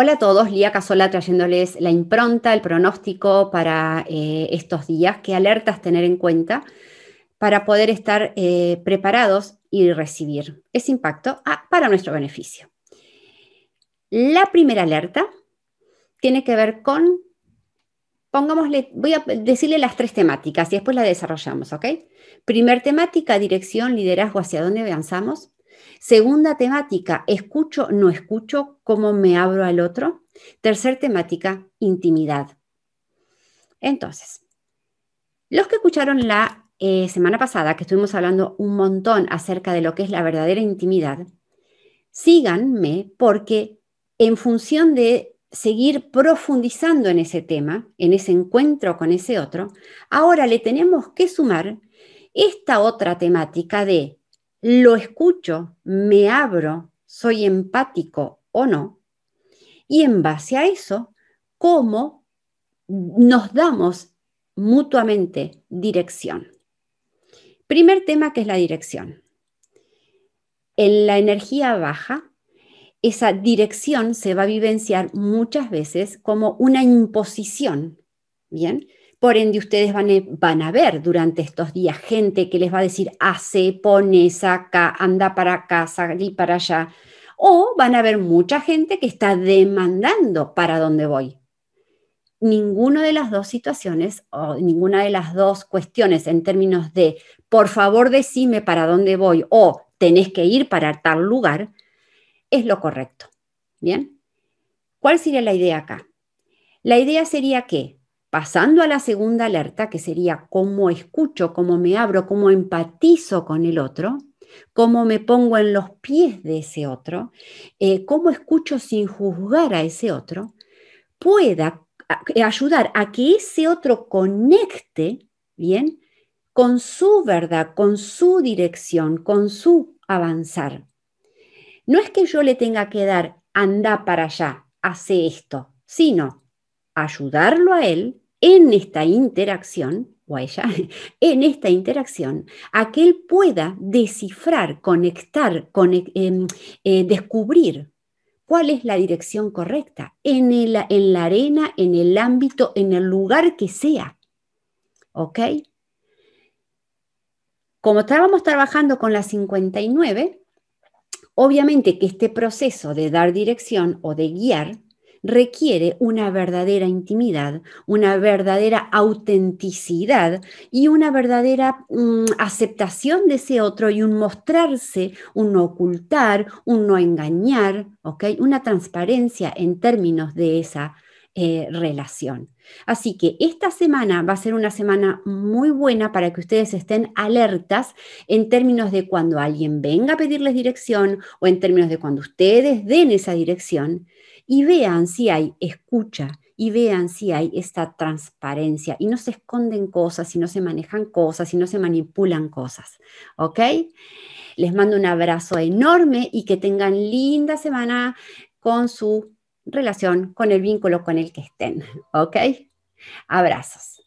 Hola a todos, Lía Casola trayéndoles la impronta, el pronóstico para eh, estos días, qué alertas tener en cuenta para poder estar eh, preparados y recibir ese impacto ah, para nuestro beneficio. La primera alerta tiene que ver con, pongámosle, voy a decirle las tres temáticas y después la desarrollamos, ¿ok? Primer temática, dirección, liderazgo, hacia dónde avanzamos. Segunda temática, escucho, no escucho, cómo me abro al otro. Tercer temática, intimidad. Entonces, los que escucharon la eh, semana pasada, que estuvimos hablando un montón acerca de lo que es la verdadera intimidad, síganme porque en función de seguir profundizando en ese tema, en ese encuentro con ese otro, ahora le tenemos que sumar esta otra temática de lo escucho, me abro, soy empático o no, y en base a eso, cómo nos damos mutuamente dirección. Primer tema que es la dirección. En la energía baja, esa dirección se va a vivenciar muchas veces como una imposición, ¿bien? Por ende, ustedes van, a ver durante estos días gente que les va a decir, hace, pone, saca, anda para acá, salí para allá. O van a ver mucha gente que está demandando para dónde voy. Ninguna de las dos situaciones o ninguna de las dos cuestiones en términos de, por favor, decime para dónde voy o tenés que ir para tal lugar, es lo correcto. ¿Bien? ¿Cuál sería la idea acá? La idea sería que Pasando a la segunda alerta, que sería cómo escucho, cómo me abro, cómo empatizo con el otro, cómo me pongo en los pies de ese otro, eh, cómo escucho sin juzgar a ese otro, pueda ayudar a que ese otro conecte, ¿bien? Con su verdad, con su dirección, con su avanzar. No es que yo le tenga que dar, anda para allá, hace esto, sino ayudarlo a él en esta interacción, o a ella, en esta interacción, a que él pueda descifrar, conectar, em, eh, descubrir cuál es la dirección correcta en, en la arena, en el ámbito, en el lugar que sea. ¿Ok? Como estábamos trabajando con la 59, obviamente que este proceso de dar dirección o de guiar requiere una verdadera intimidad, una verdadera autenticidad y una verdadera mm, aceptación de ese otro y un mostrarse, un no ocultar, un no engañar, Una transparencia en términos de esa eh, relación. Así que esta semana va a ser una semana muy buena para que ustedes estén alertas en términos de cuando alguien venga a pedirles dirección o en términos de cuando ustedes den esa dirección y vean si hay escucha y vean si hay esta transparencia y no se esconden cosas, si no se manejan cosas, si no se manipulan cosas. ¿Ok? Les mando un abrazo enorme y que tengan linda semana con su relación, con el vínculo con el que estén. ¿Ok? Abrazos.